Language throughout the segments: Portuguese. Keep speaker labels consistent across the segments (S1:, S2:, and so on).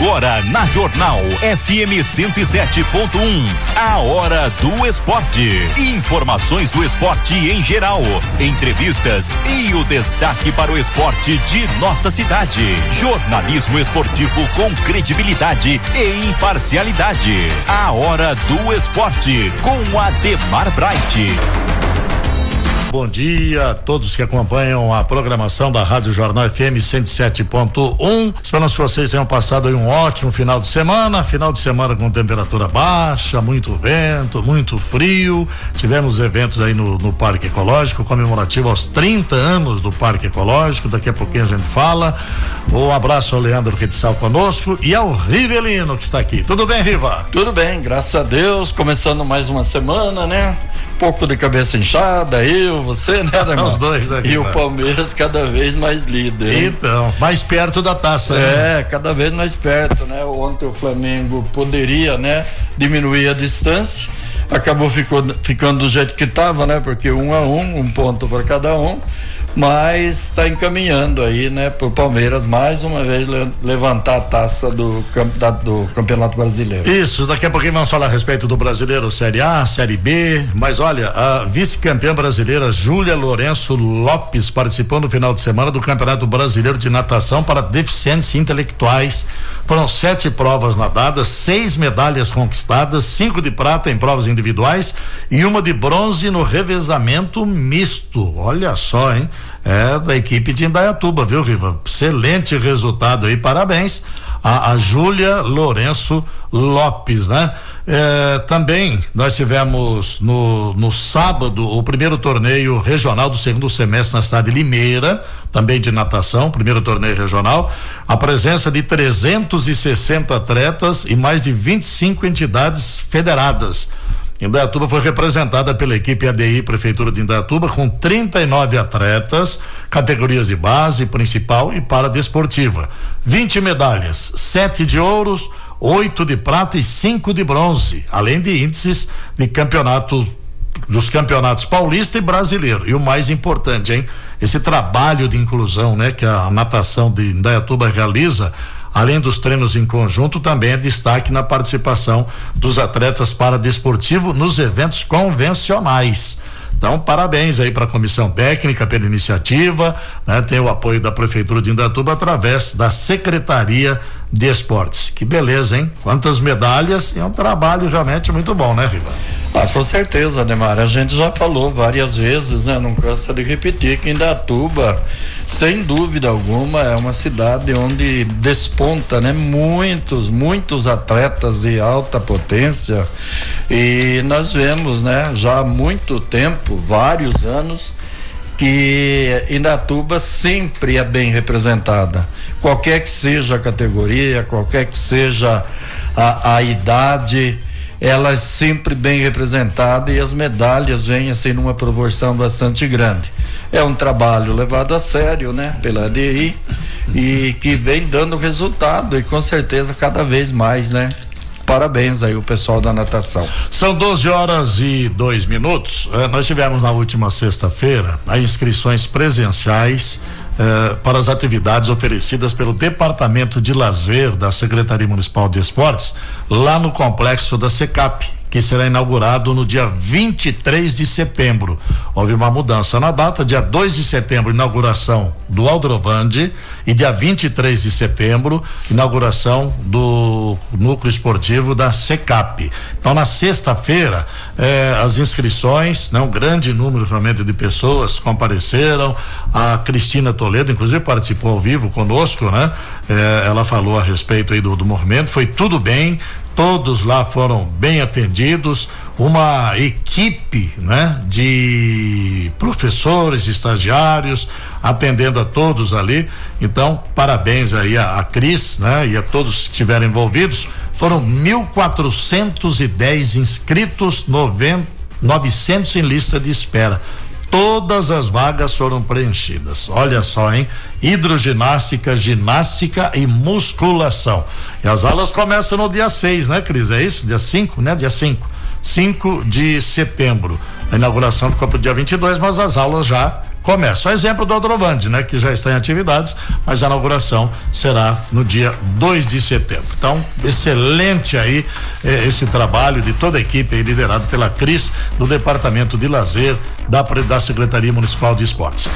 S1: Agora na Jornal FM 107.1, a hora do esporte. Informações do esporte em geral, entrevistas e o destaque para o esporte de nossa cidade. Jornalismo esportivo com credibilidade e imparcialidade. A hora do esporte com Ademar Bright.
S2: Bom dia a todos que acompanham a programação da Rádio Jornal FM 107.1. Esperamos que vocês tenham passado um ótimo final de semana. Final de semana com temperatura baixa, muito vento, muito frio. Tivemos eventos aí no, no Parque Ecológico, comemorativo aos 30 anos do Parque Ecológico. Daqui a pouquinho a gente fala. Um abraço ao Leandro Quetzal conosco e ao Rivelino que está aqui. Tudo bem, Riva?
S3: Tudo bem, graças a Deus. Começando mais uma semana, né? Pouco de cabeça inchada, eu, você, né, Ademar?
S2: Os dois aqui.
S3: E o Palmeiras cada vez mais líder.
S2: Então, mais perto da taça,
S3: né? É, né? cada vez mais perto, né? Ontem o Flamengo poderia, né, diminuir a distância, acabou ficou, ficando do jeito que estava, né? Porque um a um, um ponto para cada um mas está encaminhando aí, né, para o Palmeiras mais uma vez levantar a taça do, da, do Campeonato Brasileiro.
S2: Isso, daqui a pouquinho vamos falar a respeito do Brasileiro Série A, Série B, mas olha, a vice-campeã brasileira Júlia Lourenço Lopes participou no final de semana do Campeonato Brasileiro de Natação para deficientes intelectuais. Foram sete provas nadadas, seis medalhas conquistadas, cinco de prata em provas individuais e uma de bronze no revezamento misto. Olha só, hein? é da equipe de Indaiatuba, viu, Riva? Excelente resultado aí, parabéns a, a Júlia Lourenço Lopes, né? É, também nós tivemos no, no sábado o primeiro torneio regional do segundo semestre na cidade de Limeira, também de natação, primeiro torneio regional, a presença de 360 atletas e mais de 25 entidades federadas. Indaiatuba foi representada pela equipe ADI Prefeitura de Indaiatuba com 39 atletas, categorias de base, principal e paradesportiva. 20 medalhas, sete de ouros, oito de prata e cinco de bronze, além de índices de campeonato dos campeonatos paulista e brasileiro. E o mais importante, hein? Esse trabalho de inclusão, né, que a natação de Indaiatuba realiza Além dos treinos em conjunto, também é destaque na participação dos atletas para desportivo nos eventos convencionais. Então, parabéns aí para a comissão técnica pela iniciativa, né? Tem o apoio da prefeitura de Indatuba através da Secretaria de Esportes. Que beleza, hein? Quantas medalhas é um trabalho realmente muito bom, né, Riva?
S3: Ah, com certeza, Neymar. A gente já falou várias vezes, né? Não cansa de repetir que Indatuba, sem dúvida alguma, é uma cidade onde desponta, né? Muitos, muitos atletas de alta potência e nós vemos, né? Já há muito tempo, vários anos, que Indatuba sempre é bem representada, qualquer que seja a categoria, qualquer que seja a, a idade ela é sempre bem representada e as medalhas vêm assim numa proporção bastante grande. É um trabalho levado a sério, né, pela ADI e que vem dando resultado e com certeza cada vez mais, né? Parabéns aí o pessoal da natação.
S2: São 12 horas e dois minutos. Eh, nós tivemos na última sexta-feira as inscrições presenciais eh, para as atividades oferecidas pelo Departamento de Lazer da Secretaria Municipal de Esportes, lá no complexo da SECAP, que será inaugurado no dia 23 de setembro. Houve uma mudança na data, dia 2 de setembro, inauguração do Aldrovande e dia 23 de setembro, inauguração do núcleo esportivo da Secap. Então, na sexta-feira, eh, as inscrições, né, um grande número realmente de pessoas compareceram. A Cristina Toledo, inclusive, participou ao vivo conosco, né? Eh, ela falou a respeito aí do, do movimento, foi tudo bem, todos lá foram bem atendidos, uma equipe, né, de professores, estagiários, atendendo a todos ali. Então, parabéns aí a, a Cris, né, e a todos que estiveram envolvidos. Foram 1.410 inscritos, 90, 900 em lista de espera todas as vagas foram preenchidas. Olha só, hein? Hidroginástica, ginástica e musculação. E as aulas começam no dia 6, né, Cris? É isso? Dia 5, né? Dia 5. 5 de setembro. A inauguração ficou para o dia 22, mas as aulas já começa. O exemplo do Aldrovande, né? Que já está em atividades, mas a inauguração será no dia 2 de setembro. Então, excelente aí eh, esse trabalho de toda a equipe aí, liderado pela Cris, do Departamento de Lazer da, da Secretaria Municipal de Esportes.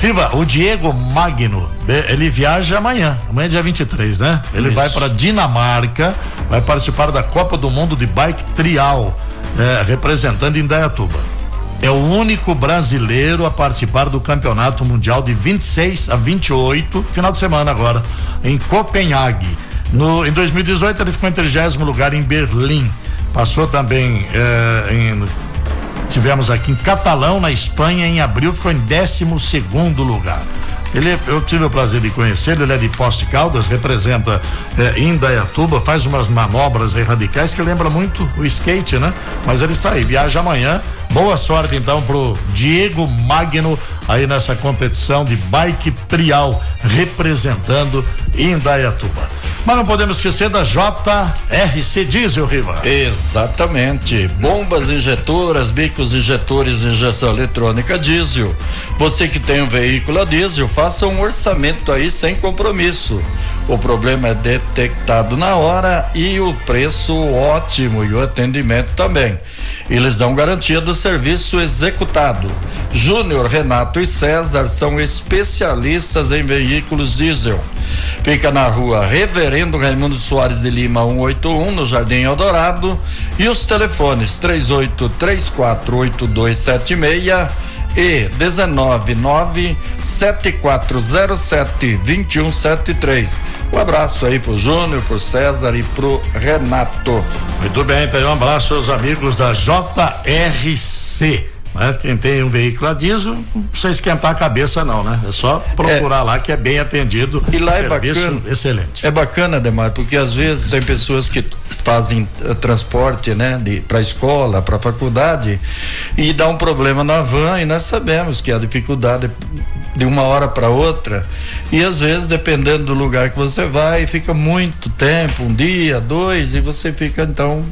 S2: Riva, o Diego Magno, ele viaja amanhã, amanhã é dia 23, né? Ele Isso. vai para Dinamarca, vai participar da Copa do Mundo de Bike Trial, eh, representando Indaiatuba é o único brasileiro a participar do Campeonato Mundial de 26 a 28, final de semana agora, em Copenhague. No, em 2018 ele ficou em 30 lugar em Berlim. Passou também eh, em, tivemos aqui em Catalão, na Espanha, em abril ficou em 12 segundo lugar. Ele, eu tive o prazer de conhecê-lo, ele é de Poste Caldas, representa eh, Indaiatuba, faz umas manobras radicais que lembra muito o skate, né? Mas ele está aí, viaja amanhã. Boa sorte então pro Diego Magno aí nessa competição de bike trial, representando Indaiatuba. Mas não podemos esquecer da JRC Diesel, Riva.
S3: Exatamente. Bombas injetoras, bicos injetores, injeção eletrônica diesel. Você que tem um veículo a diesel, faça um orçamento aí sem compromisso. O problema é detectado na hora e o preço ótimo e o atendimento também. Eles dão garantia do serviço executado. Júnior, Renato e César são especialistas em veículos diesel. Fica na rua Reverendo Raimundo Soares de Lima 181, no Jardim Eldorado. E os telefones 38348276 e 199 7407 2173. Um abraço aí pro Júnior, pro César e pro Renato.
S2: Muito bem, então um abraço aos amigos da JRC. Né? Quem tem um veículo a diesel, não precisa esquentar a cabeça não, né? É só procurar é. lá que é bem atendido.
S3: E lá é bacana.
S2: Excelente.
S3: É bacana, Demar, porque às vezes tem pessoas que fazem uh, transporte, né, de para escola, para faculdade e dá um problema na van e nós sabemos que a dificuldade de uma hora para outra e às vezes dependendo do lugar que você vai fica muito tempo, um dia, dois e você fica então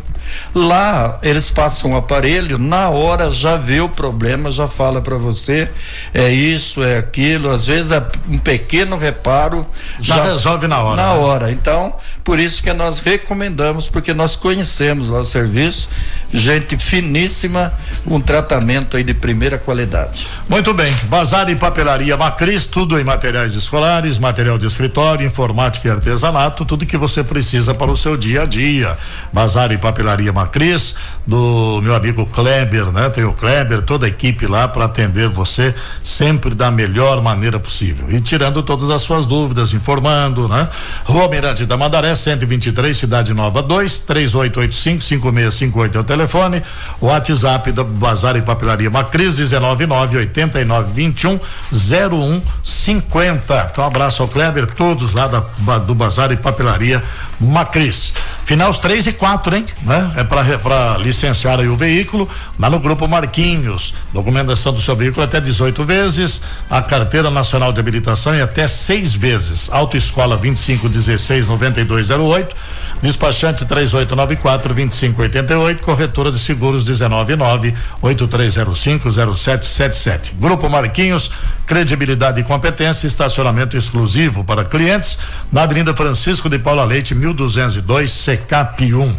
S3: Lá eles passam o aparelho, na hora já vê o problema, já fala para você, é isso, é aquilo, às vezes é um pequeno reparo
S2: já, já resolve na hora.
S3: Na né? hora. Então, por isso que nós recomendamos, porque nós conhecemos lá o serviço, gente finíssima, um tratamento aí de primeira qualidade.
S2: Muito bem, Bazar e Papelaria Macris, tudo em materiais escolares, material de escritório, informática e artesanato, tudo que você precisa para o seu dia a dia. Bazar e Papelaria Maria Macris, do meu amigo Kleber, né? Tem o Kleber, toda a equipe lá para atender você sempre da melhor maneira possível. E tirando todas as suas dúvidas, informando, né? Rua Mirante da Mandaré, 123, Cidade Nova 2, 3885 5658 é o telefone. O WhatsApp da Bazar e Papelaria Macris, 199 8921 0150. Então, um abraço ao Kleber, todos lá da, do Bazar e Papelaria Macris. Final os três e quatro, hein? Né? É para licenciar o veículo lá no grupo Marquinhos. Documentação do seu veículo até 18 vezes, a carteira nacional de habilitação em até seis vezes. Autoescola 25 16 9208, despachante 3894 2588, corretora de seguros 199 8305 0777. Grupo Marquinhos, credibilidade e competência, estacionamento exclusivo para clientes na Avenida Francisco de Paula Leite 1202 CCAP 1.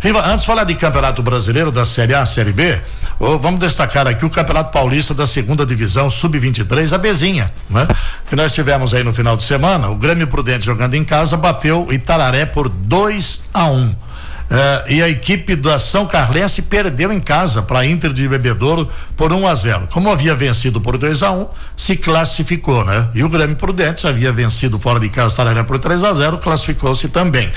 S2: Riva, antes de falar de Campeonato Brasileiro da Série A, Série B, vamos destacar aqui o Campeonato Paulista da Segunda Divisão Sub-23, a Bezinha, né? Que nós tivemos aí no final de semana, o Grêmio Prudente jogando em casa bateu Itararé por 2 a 1. Um. Uh, e a equipe da São Carlense perdeu em casa para a Inter de Bebedouro por 1 um a 0. Como havia vencido por 2 a 1 um, se classificou, né? E o Grêmio Prudentes havia vencido fora de casa Tararé por 3 a 0 classificou-se também.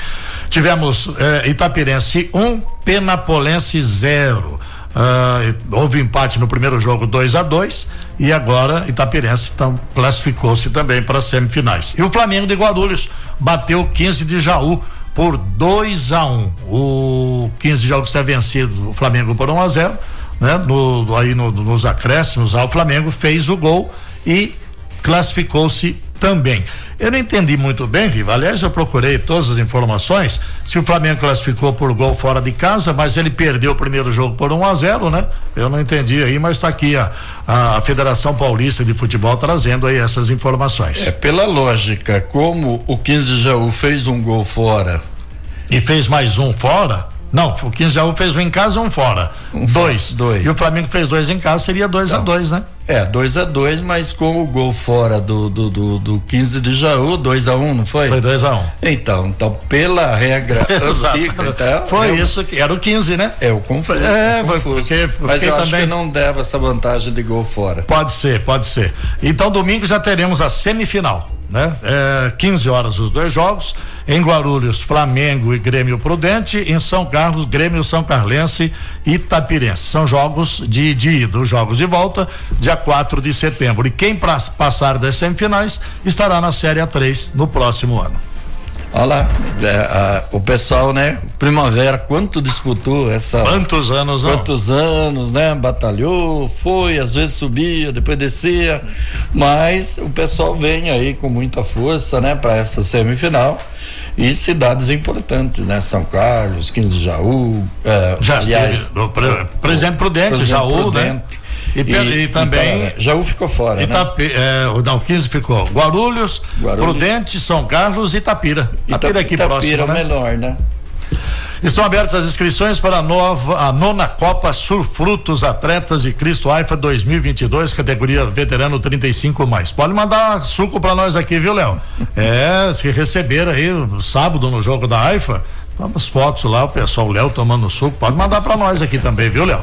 S2: Tivemos uh, Itapirense 1, um, Penapolense 0. Uh, houve empate no primeiro jogo 2 a 2 e agora Itapirense então, classificou-se também para as semifinais. E o Flamengo de Guarulhos bateu 15 de Jaú por 2 a 1 um. O 15 jogos está vencido o Flamengo por 1 um a 0 né? No, aí no, nos acréscimos, o Flamengo fez o gol e classificou-se também. Eu não entendi muito bem, Riva. Aliás, eu procurei todas as informações. Se o Flamengo classificou por gol fora de casa, mas ele perdeu o primeiro jogo por 1 a 0 né? Eu não entendi aí, mas está aqui a, a Federação Paulista de Futebol trazendo aí essas informações.
S3: É, pela lógica, como o 15 Jaú fez um gol fora.
S2: E fez mais um fora? Não, o 15 Jaú fez um em casa um fora. Um dois. dois. E o Flamengo fez dois em casa, seria 2 a 2 né?
S3: É, 2 a 2 mas com o gol fora do, do, do, do 15 de Jaú, 2 a 1 um, não foi?
S2: Foi 2 a 1 um.
S3: Então, então, pela regra antiga, então,
S2: Foi é isso que era o 15, né?
S3: É o confuso. É, confuso. Porque, porque mas eu também... acho que não deve essa vantagem de gol fora.
S2: Pode ser, pode ser. Então, domingo já teremos a semifinal né? É, 15 horas os dois jogos. Em Guarulhos, Flamengo e Grêmio Prudente. Em São Carlos, Grêmio São Carlense e Itapirense. São jogos de, de ida. Os jogos de volta, dia 4 de setembro. E quem pra, passar das semifinais estará na Série A3 no próximo ano.
S3: Olha lá, é, a, o pessoal, né? Primavera, quanto disputou essa.
S2: Quantos anos,
S3: não? Quantos anos, né? Batalhou, foi, às vezes subia, depois descia. Mas o pessoal vem aí com muita força, né? Para essa semifinal. E cidades importantes, né? São Carlos, Quinto de Jaú.
S2: É, Já aliás, esteve, Presidente Prudente, Jaú? Prudente, né? E, e, e também.
S3: E Jaú ficou fora.
S2: Itapi, né? é, o não, 15 ficou. Guarulhos, Guarulhos, Prudente, São Carlos e Itapira.
S3: Itapira aqui Itapira próximo. Itapira é né? melhor, né?
S2: Estão abertas as inscrições para a, nova, a nona Copa Surfrutos Atletas de Cristo AIFA 2022, categoria veterano 35 mais. Pode mandar suco para nós aqui, viu, Léo? É, se receber aí sábado no jogo da AIFA, as fotos lá, o pessoal, o Léo tomando suco, pode mandar para nós aqui também, viu, Léo?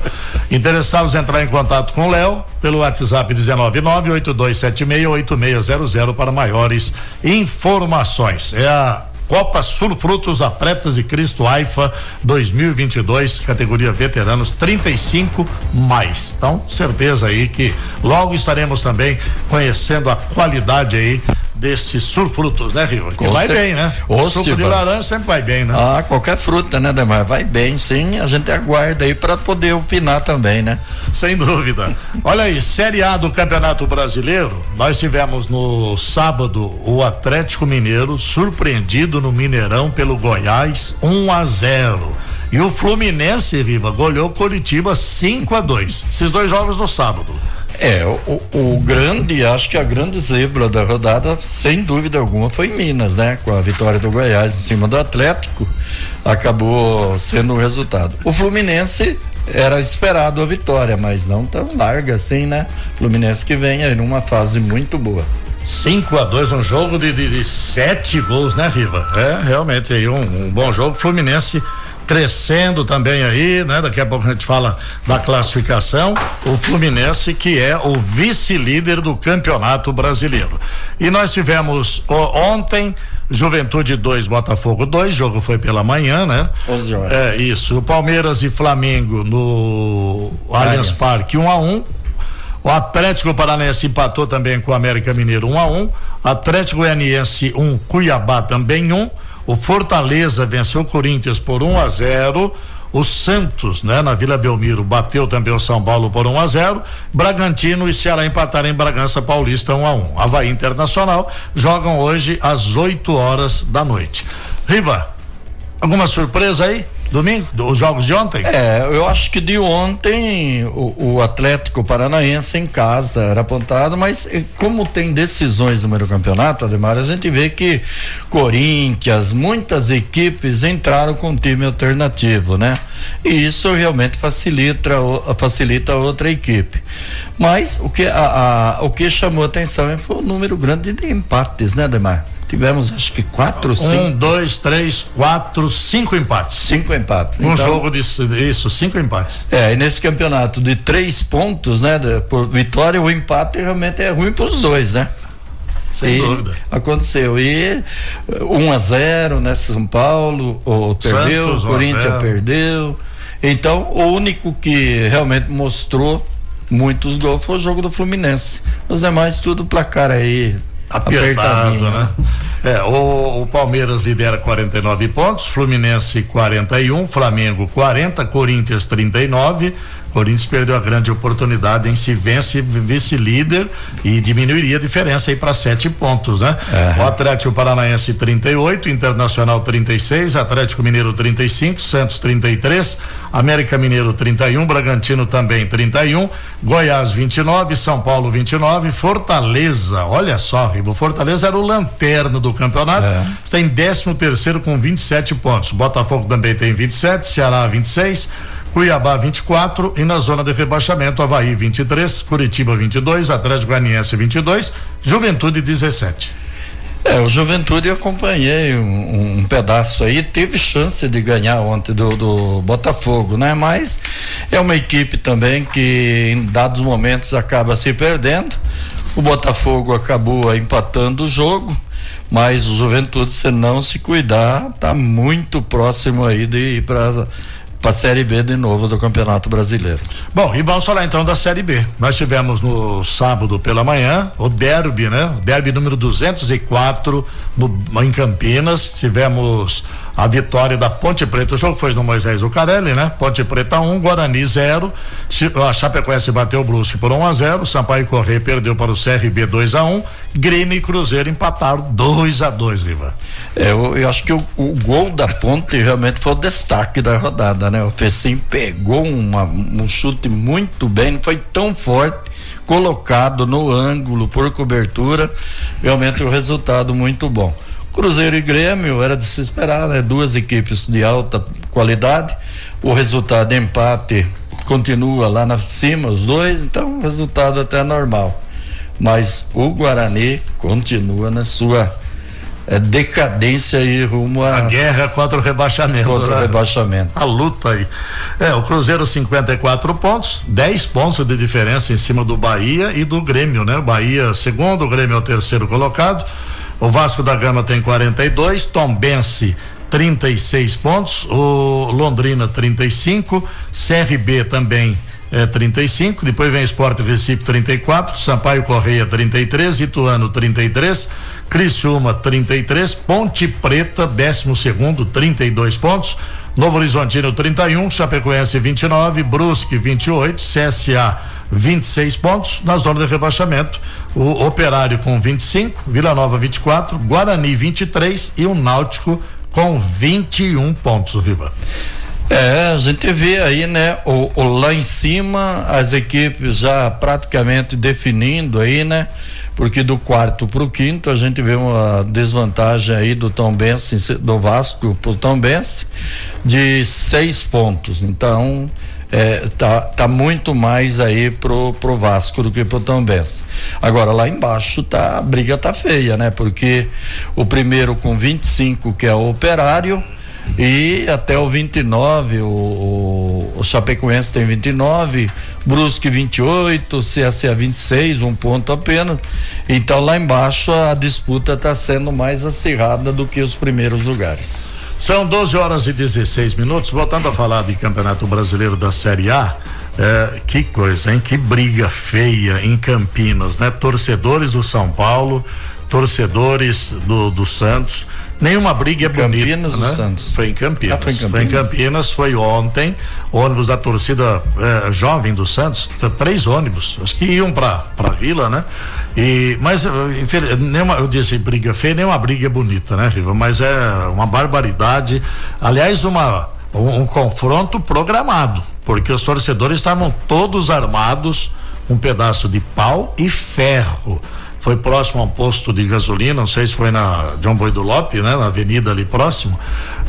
S2: Interessados entrar em contato com o Léo pelo WhatsApp 19982768600 para maiores informações. É a Copa Sul Frutos Atletas de Cristo AIFA 2022, categoria veteranos 35 mais. Então, certeza aí que logo estaremos também conhecendo a qualidade aí desses surfrutos, né, Rio? Que vai bem, né?
S3: O suco de laranja sempre vai bem, né? Ah, qualquer fruta, né, Demar? Vai bem, sim. A gente aguarda aí para poder opinar também, né?
S2: Sem dúvida. Olha aí, Série A do Campeonato Brasileiro, nós tivemos no sábado o Atlético Mineiro surpreendido no Mineirão pelo Goiás 1 um a 0. E o Fluminense, Riva, goleou Curitiba 5 a 2. Esses dois jogos no sábado.
S3: É, o, o, grande, acho que a grande zebra da rodada, sem dúvida alguma, foi Minas, né? Com a vitória do Goiás em cima do Atlético, acabou sendo o resultado. O Fluminense era esperado a vitória, mas não tão larga assim, né? Fluminense que vem aí numa fase muito boa.
S2: 5 a 2 um jogo de, de, de, sete gols, né, Riva? É realmente aí um, um bom jogo. Fluminense crescendo também aí, né? Daqui a pouco a gente fala da classificação. O Fluminense, que é o vice-líder do Campeonato Brasileiro. E nós tivemos ontem. Juventude 2, Botafogo 2, jogo foi pela manhã, né? 11 horas. É isso. O Palmeiras e Flamengo no Allianz Parque 1 um a 1 um. O Atlético Paranaense empatou também com o América Mineiro 1 um a 1 um. Atlético Goianiense 1, um, Cuiabá também 1. Um. O Fortaleza venceu o Corinthians por 1 um a 0. O Santos, né, na Vila Belmiro, bateu também o São Paulo por 1 um a 0. Bragantino e Ceará empataram em Bragança Paulista 1 um a 1. Um. Havaí Internacional jogam hoje às 8 horas da noite. Riva, alguma surpresa aí? Domingo? Os jogos de ontem?
S3: É, eu acho que de ontem o, o, Atlético Paranaense em casa era apontado, mas eh, como tem decisões no meio campeonato, Ademar, a gente vê que Corinthians, muitas equipes entraram com time alternativo, né? E isso realmente facilita, facilita a outra equipe. Mas o que, a, a, o que chamou atenção foi o número grande de empates, né, Ademar? Tivemos acho que quatro, um,
S2: cinco. Um, dois, três, quatro, cinco empates.
S3: Cinco empates.
S2: Um então, jogo de isso, cinco empates.
S3: É, e nesse campeonato de três pontos, né? Por vitória, o empate realmente é ruim para os dois, né?
S2: Sem e dúvida.
S3: Aconteceu. E 1 um a 0 né? São Paulo, o, perdeu, o Corinthians perdeu. Então, o único que realmente mostrou muitos gols foi o jogo do Fluminense. Os demais, tudo placar aí
S2: apertado, né? É, o, o, Palmeiras lidera 49 pontos, Fluminense 41, Flamengo 40, Corinthians 39, Corinthians perdeu a grande oportunidade em se vence vice-líder e diminuiria a diferença aí para sete pontos, né? É. O Atlético Paranaense 38, Internacional 36, Atlético Mineiro 35, Santos 33, América Mineiro 31, Bragantino também 31, Goiás 29, São Paulo 29, Fortaleza, olha só, Ribo, Fortaleza era o lanterna do campeonato, é. está em 13 terceiro com 27 pontos. Botafogo também tem 27, Ceará 26, Cuiabá 24 e na zona de rebaixamento Havaí 23, Curitiba 22, Atlético Goianiense 22, Juventude 17.
S3: É, o Juventude eu acompanhei um, um, pedaço aí, teve chance de ganhar ontem do, do, Botafogo, né? Mas é uma equipe também que em dados momentos acaba se perdendo. O Botafogo acabou empatando o jogo, mas o Juventude, se não se cuidar, tá muito próximo aí de ir para para a Série B de novo do Campeonato Brasileiro.
S2: Bom, e vamos falar então da Série B. Nós tivemos no sábado pela manhã o derby, né? Derby número 204 no, em Campinas. Tivemos a vitória da Ponte Preta. O jogo foi no Moisés Lucarelli, né? Ponte Preta 1, um, Guarani 0. A Chapecoense bateu o Brusque por 1 um a 0. Sampaio Correia perdeu para o CRB 2 a 1. Um. Grêmio e Cruzeiro empataram 2 a 2, Riva.
S3: É, eu, eu, acho que o, o, gol da Ponte realmente foi o destaque da rodada, né? O Fecim pegou uma, um chute muito bem, não foi tão forte colocado no ângulo por cobertura, realmente o resultado muito bom. Cruzeiro e Grêmio era de se esperar, né? Duas equipes de alta qualidade. O resultado de empate continua lá na cima, os dois, então o resultado até é normal. Mas o Guarani continua na sua é, decadência e rumo
S2: a, a guerra contra o rebaixamento.
S3: Contra né? o rebaixamento.
S2: A luta aí. É, o Cruzeiro 54 pontos, 10 pontos de diferença em cima do Bahia e do Grêmio, né? O Bahia segundo, o Grêmio é o terceiro colocado. O Vasco da Gama tem 42, Tombense 36 pontos, o Londrina 35, CRB também é 35, depois vem Esporte Recife 34, Sampaio Correia 33, Ituano 33, Criciúma 33, Ponte Preta 12 segundo 32 pontos, Novo Horizontino 31, Chapecoense 29, Brusque 28, CSA 26 pontos na zona de rebaixamento. O Operário com 25, Vila Nova 24, Guarani 23 e o Náutico com 21 pontos, Riva.
S3: É, a gente vê aí, né, o, o, lá em cima as equipes já praticamente definindo aí, né? Porque do quarto para o quinto a gente vê uma desvantagem aí do Tom Benz, do Vasco pro Tom Benz de seis pontos. Então, é, tá, tá muito mais aí pro, pro Vasco do que pro Tombense. Agora lá embaixo tá a briga tá feia, né? Porque o primeiro com 25 que é o Operário e até o 29 o, o, o Chapecoense tem 29, Brusque 28, CSA 26, um ponto apenas. Então lá embaixo a disputa está sendo mais acirrada do que os primeiros lugares.
S2: São 12 horas e 16 minutos. Voltando a falar de Campeonato Brasileiro da Série A. É, que coisa, hein? Que briga feia em Campinas, né? Torcedores do São Paulo, torcedores do, do Santos. Nenhuma briga é bonita. Campinas né? Santos? Foi em Campinas. Ah, foi em Campinas. Foi em Campinas, foi ontem. Ônibus da torcida é, jovem do Santos, três ônibus, acho que iam para para Vila, né? E, mas nenhuma, eu disse briga feia, nem uma briga bonita, né, Riva? Mas é uma barbaridade. Aliás, uma um, um confronto programado, porque os torcedores estavam todos armados, um pedaço de pau e ferro foi próximo a um posto de gasolina, não sei se foi na João Boi do Lope, né, na avenida ali próximo,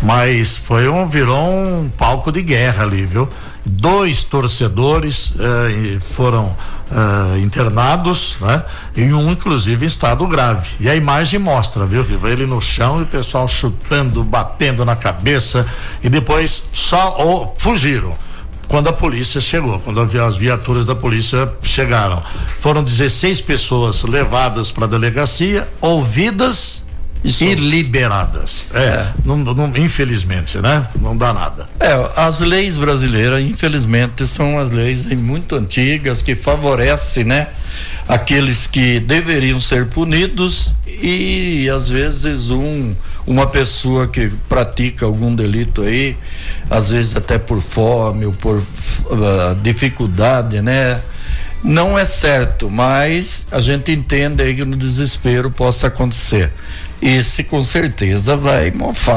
S2: mas foi um virou um palco de guerra ali, viu? Dois torcedores eh, foram eh, internados, né? E um inclusive em estado grave. E a imagem mostra, viu? Ele no chão e o pessoal chutando, batendo na cabeça e depois só ou, fugiram quando a polícia chegou, quando as viaturas da polícia chegaram. Foram 16 pessoas levadas para a delegacia, ouvidas Isso. e liberadas. É, é. Não, não, infelizmente, né? Não dá nada.
S3: É, as leis brasileiras, infelizmente, são as leis muito antigas que favorecem, né? Aqueles que deveriam ser punidos e às vezes um uma pessoa que pratica algum delito aí, às vezes até por fome ou por uh, dificuldade, né? Não é certo, mas a gente entende aí que no desespero possa acontecer. Esse com certeza vai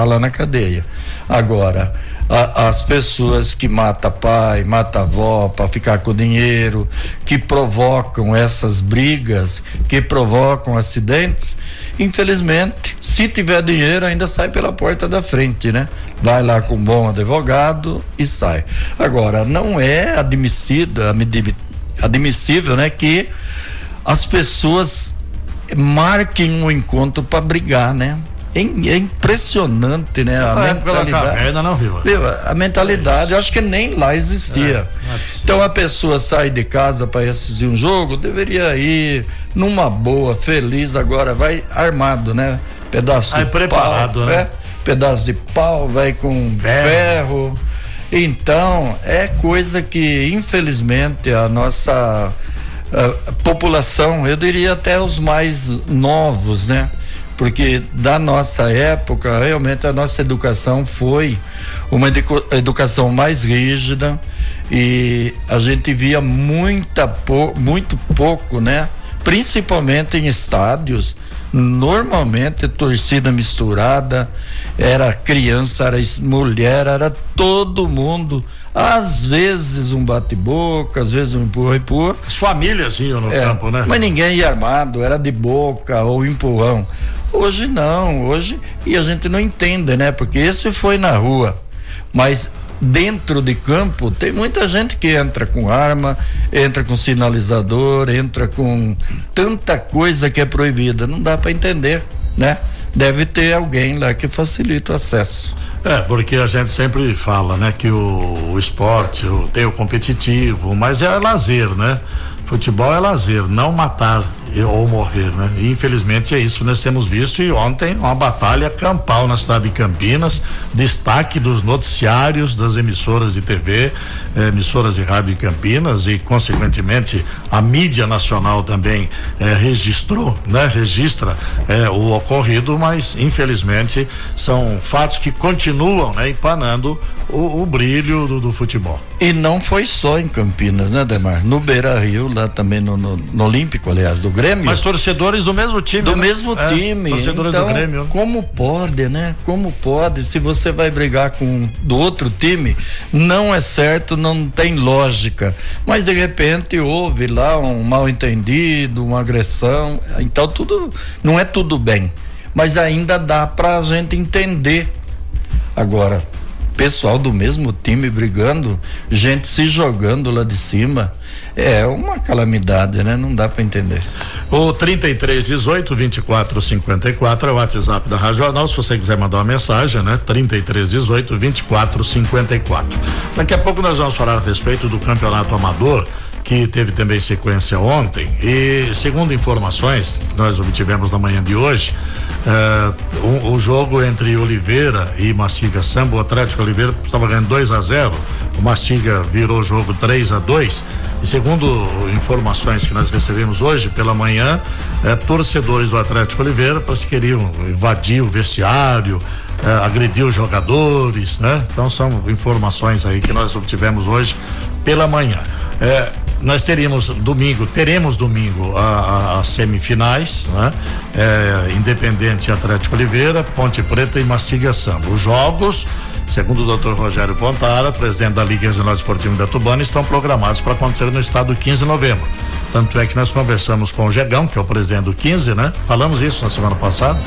S3: lá na cadeia. Agora, a, as pessoas que matam pai, matam avó para ficar com dinheiro, que provocam essas brigas, que provocam acidentes, infelizmente, se tiver dinheiro, ainda sai pela porta da frente, né? Vai lá com um bom advogado e sai. Agora, não é admissível, admissível, né, que as pessoas marquem um encontro para brigar, né? É, é impressionante, né? A
S2: é mentalidade. Caverna, não?
S3: A mentalidade, eu acho que nem lá existia. É, é então a pessoa sai de casa para assistir um jogo, deveria ir numa boa, feliz, agora vai armado, né? Pedaço
S2: Aí, de preparado,
S3: pau,
S2: né?
S3: É, pedaço de pau, vai com ferro. ferro. Então, é coisa que, infelizmente, a nossa a população, eu diria até os mais novos, né? Porque da nossa época, realmente a nossa educação foi uma educação mais rígida e a gente via muita muito pouco, né? Principalmente em estádios, normalmente torcida misturada, era criança, era mulher, era todo mundo. Às vezes um bate-boca, às vezes um empurra-empurra.
S2: As famílias iam no é, campo, né?
S3: Mas ninguém ia armado, era de boca ou empurrão. Hoje não, hoje e a gente não entende, né? Porque esse foi na rua, mas dentro de campo tem muita gente que entra com arma, entra com sinalizador, entra com tanta coisa que é proibida, não dá para entender, né? Deve ter alguém lá que facilita o acesso.
S2: É, porque a gente sempre fala, né, que o, o esporte o, tem o competitivo, mas é lazer, né? Futebol é lazer, não matar ou morrer, né? E infelizmente é isso que nós temos visto e ontem uma batalha campal na cidade de Campinas, destaque dos noticiários das emissoras de TV, eh, emissoras de rádio de Campinas e consequentemente a mídia nacional também eh, registrou, né? Registra eh, o ocorrido, mas infelizmente são fatos que continuam, né? Empanando o, o brilho do, do, futebol.
S3: E não foi só em Campinas, né, Demar? No Beira Rio, lá também no, no, no Olímpico, aliás, do Grêmio.
S2: Mas torcedores do mesmo time.
S3: Do
S2: né?
S3: mesmo é, time. Torcedores então, do Grêmio. Como pode, né? Como pode? Se você vai brigar com do outro time, não é certo, não tem lógica. Mas de repente houve lá um mal entendido, uma agressão. Então tudo não é tudo bem. Mas ainda dá pra gente entender. Agora, pessoal do mesmo time brigando, gente se jogando lá de cima. É uma calamidade, né? Não dá para entender.
S2: O 33 18 24 54 é o WhatsApp da Rádio Jornal. Se você quiser mandar uma mensagem, né? 33 18 24 54. Daqui a pouco nós vamos falar a respeito do campeonato amador que teve também sequência ontem e segundo informações que nós obtivemos na manhã de hoje, uh, o, jogo entre Oliveira e Mastiga Samba, o Atlético Oliveira estava ganhando 2 a 0, o Mastiga virou o jogo 3 a 2 e segundo informações que nós recebemos hoje pela manhã, uh, torcedores do Atlético Oliveira parece que queriam invadir o vestiário, uh, agredir os jogadores, né? Então são informações aí que nós obtivemos hoje pela manhã. É, nós teríamos domingo, teremos domingo as semifinais, né? É, Independente Atlético Oliveira, Ponte Preta e Mastiga Samba. Os jogos, segundo o Dr. Rogério Pontara, presidente da Liga Regional Esportiva da Tubana, estão programados para acontecer no estado 15 de novembro. Tanto é que nós conversamos com o Gegão, que é o presidente do 15, né? Falamos isso na semana passada.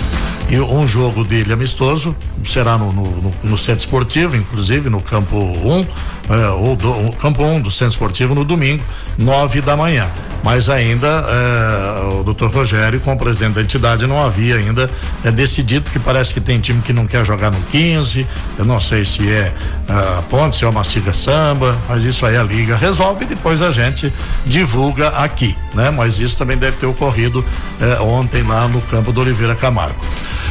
S2: Um jogo dele amistoso será no, no, no, no centro esportivo, inclusive no campo 1, um, é, ou do, campo 1 um do centro esportivo no domingo, nove da manhã. Mas ainda é, o doutor Rogério, como presidente da entidade, não havia ainda é, decidido, porque parece que tem time que não quer jogar no 15. Eu não sei se é a Ponte, se é o Mastiga Samba, mas isso aí a Liga resolve e depois a gente divulga aqui, né? Mas isso também deve ter ocorrido é, ontem lá no campo do Oliveira Camargo.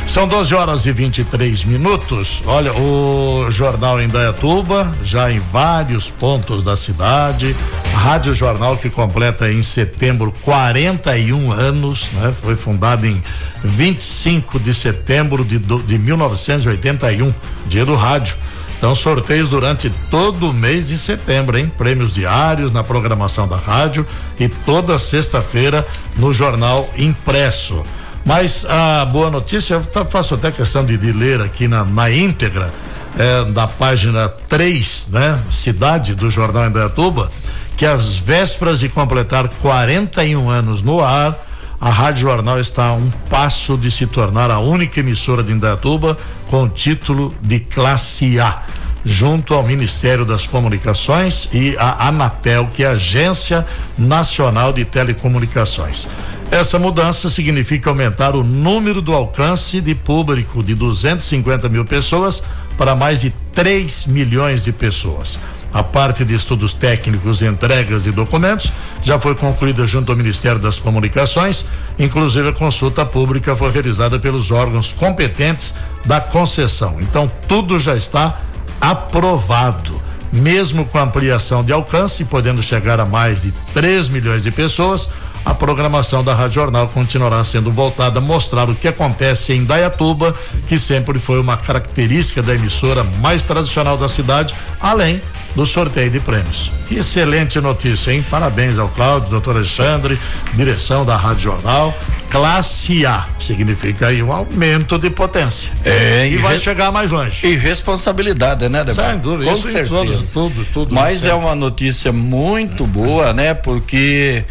S2: São 12 horas e 23 minutos. Olha, o jornal em Dayatuba, já em vários pontos da cidade, Rádio Jornal que completa em setembro 41 anos, né? Foi fundada em 25 de setembro de, de 1981, dia do rádio. Então, sorteios durante todo o mês de setembro, hein? Prêmios diários na programação da rádio e toda sexta-feira no jornal impresso. Mas a boa notícia, eu faço até questão de, de ler aqui na, na íntegra, é, da página 3, né? Cidade do Jornal Indaiatuba, que às vésperas de completar 41 anos no ar, a Rádio Jornal está a um passo de se tornar a única emissora de Indaiatuba com título de classe A, junto ao Ministério das Comunicações e a Anatel, que é a Agência Nacional de Telecomunicações. Essa mudança significa aumentar o número do alcance de público de 250 mil pessoas para mais de 3 milhões de pessoas. A parte de estudos técnicos entregas de documentos já foi concluída junto ao Ministério das Comunicações, inclusive a consulta pública foi realizada pelos órgãos competentes da concessão. Então, tudo já está aprovado. Mesmo com ampliação de alcance, podendo chegar a mais de 3 milhões de pessoas, a programação da Rádio Jornal continuará sendo voltada a mostrar o que acontece em Dayatuba, que sempre foi uma característica da emissora mais tradicional da cidade, além do sorteio de prêmios. Excelente notícia, hein? Parabéns ao Cláudio, doutor Alexandre, direção da Rádio Jornal. Classe A significa aí um aumento de potência.
S3: É,
S2: e, e vai chegar mais longe.
S3: E responsabilidade, né,
S2: Debar? Sem dúvida,
S3: Com certeza. Todos, tudo, tudo. Mas é uma notícia muito boa, né? Porque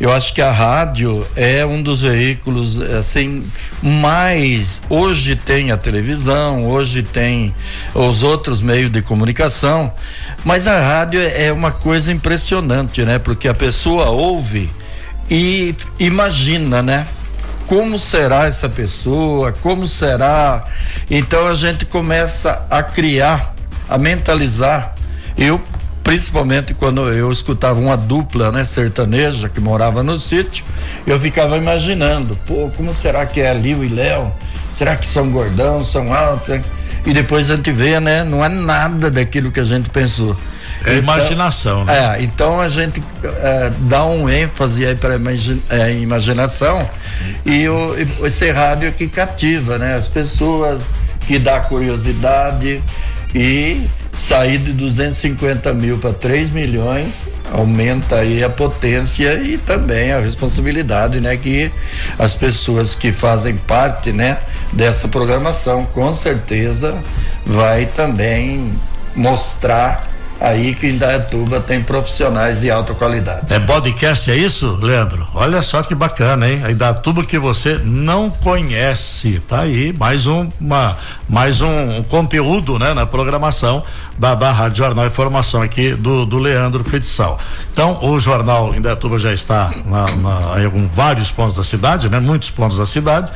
S3: eu acho que a rádio é um dos veículos assim mais hoje tem a televisão, hoje tem os outros meios de comunicação, mas a rádio é uma coisa impressionante, né? Porque a pessoa ouve e imagina, né? Como será essa pessoa? Como será? Então a gente começa a criar, a mentalizar. Eu principalmente quando eu escutava uma dupla, né, sertaneja que morava no sítio, eu ficava imaginando, pô, como será que é Lio e Léo? Será que são gordão, são altos? e depois a gente vê, né? Não é nada daquilo que a gente pensou.
S2: É então, imaginação,
S3: né? É, então a gente é, dá um ênfase aí para a é, imaginação e o, esse rádio que cativa, né? As pessoas que dá curiosidade e sair de 250 mil para 3 milhões aumenta aí a potência e também a responsabilidade, né? Que as pessoas que fazem parte, né? Dessa programação, com certeza vai também mostrar aí que Indaiatuba tem profissionais de alta qualidade.
S2: É podcast, é isso, Leandro? Olha só que bacana, hein? A Indaiatuba que você não conhece, tá aí, mais um, uma, mais um, conteúdo, né? Na programação da, da Rádio Jornal Informação aqui do, do Leandro Credição. Então, o jornal Indaiatuba já está na, na, em vários pontos da cidade, né? Muitos pontos da cidade.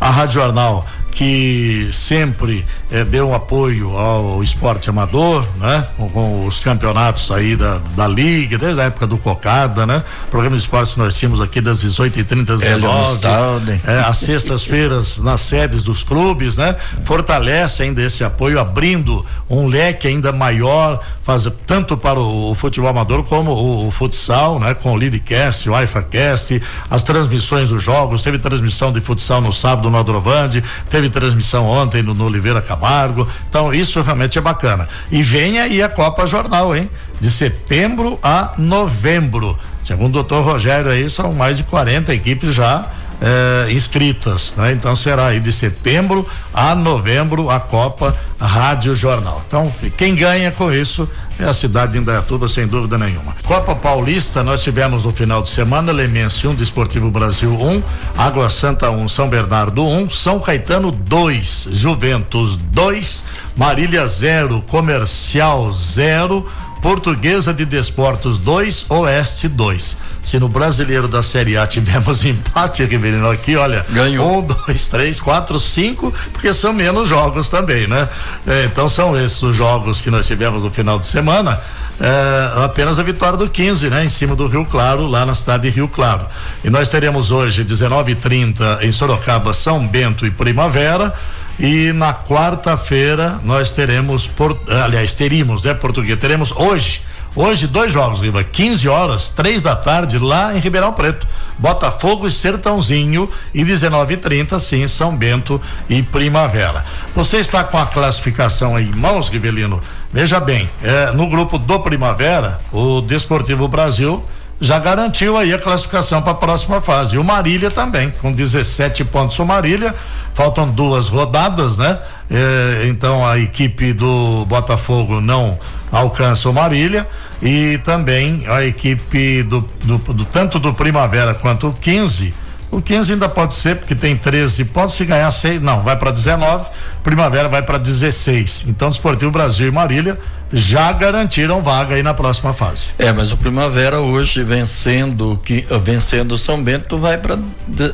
S2: A Rádio Jornal que sempre eh, deu apoio ao esporte amador, né? Com, com, os campeonatos aí da, da Liga, desde a época do Cocada, né? Programa de esportes nós tínhamos aqui das 18h30 às 19 é, às sextas-feiras nas sedes dos clubes, né? Fortalece ainda esse apoio, abrindo um leque ainda maior, faz tanto para o, o futebol amador como o, o, futsal, né? Com o Leadcast, o AIFAcast, as transmissões dos jogos, teve transmissão de futsal no sábado no Adrovande, teve teve transmissão ontem no, no Oliveira Camargo. Então, isso realmente é bacana. E vem aí a Copa Jornal, hein? De setembro a novembro. Segundo o doutor Rogério aí, são mais de 40 equipes já eh, inscritas, né? Então será aí de setembro a novembro a Copa Rádio Jornal. Então, quem ganha com isso é a cidade de Indaiatuba, sem dúvida nenhuma. Copa Paulista, nós tivemos no final de semana Lemense 1, um, Desportivo Brasil 1, um, Água Santa 1, um, São Bernardo 1, São Caetano 2, Juventus 2, Marília 0, Comercial 0, Portuguesa de Desportos 2, Oeste 2. Se no brasileiro da Série A tivemos empate, Riverino, aqui, olha.
S3: Ganhou.
S2: Um, dois, três, quatro, cinco, porque são menos jogos também, né? É, então são esses os jogos que nós tivemos no final de semana. É, apenas a vitória do 15, né? Em cima do Rio Claro, lá na cidade de Rio Claro. E nós teremos hoje, 19h30, em Sorocaba, São Bento e Primavera. E na quarta-feira nós teremos, por, aliás, teríamos, né, português? Teremos hoje Hoje, dois jogos, Riva. 15 horas, três da tarde, lá em Ribeirão Preto. Botafogo e Sertãozinho. E 19h30, sim, São Bento e Primavera. Você está com a classificação aí em mãos, Rivelino? Veja bem, é, no grupo do Primavera, o Desportivo Brasil já garantiu aí a classificação para a próxima fase. E o Marília também, com 17 pontos o Marília. Faltam duas rodadas, né? É, então a equipe do Botafogo não alcança o Marília e também a equipe do, do, do tanto do Primavera quanto o 15 o 15 ainda pode ser, porque tem 13 pontos. Se ganhar 6, não, vai para 19. Primavera vai para 16. Então, o Esportivo Brasil e Marília já garantiram vaga aí na próxima fase.
S3: É, mas o Primavera hoje vencendo que vencendo São Bento vai para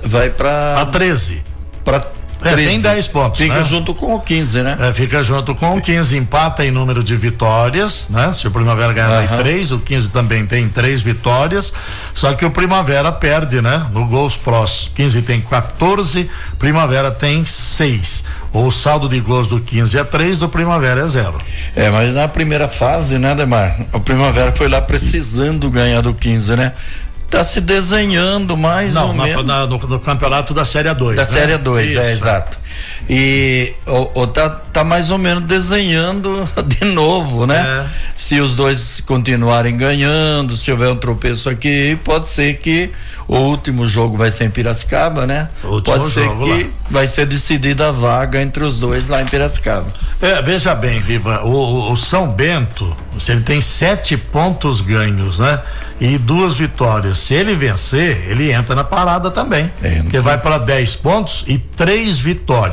S3: vai para
S2: a 13.
S3: Para
S2: é, tem 10 pontos.
S3: Fica
S2: né?
S3: junto com o 15, né?
S2: É, fica junto com o 15, empata em número de vitórias, né? Se o Primavera ganhar uhum. 3, o 15 também tem três vitórias. Só que o Primavera perde, né? No gols prós. 15 tem 14, Primavera tem 6. O saldo de gols do 15 é 3, do Primavera é 0.
S3: É, mas na primeira fase, né, Demar? O Primavera foi lá precisando ganhar do 15, né? Está se desenhando mais
S2: Não,
S3: ou
S2: na,
S3: menos.
S2: Na, no, no, campeonato da Série 2.
S3: Da né? Série 2, é, exato. E o, o, tá, tá mais ou menos desenhando de novo, né? É. Se os dois continuarem ganhando, se houver um tropeço aqui, pode ser que o último jogo vai ser em Piracicaba, né? Pode ser que lá. vai ser decidida a vaga entre os dois lá em Piracicaba.
S2: É, veja bem, Riva, o, o São Bento, se ele tem sete pontos ganhos, né? E duas vitórias. Se ele vencer, ele entra na parada também. Entra. Porque vai para 10 pontos e três vitórias.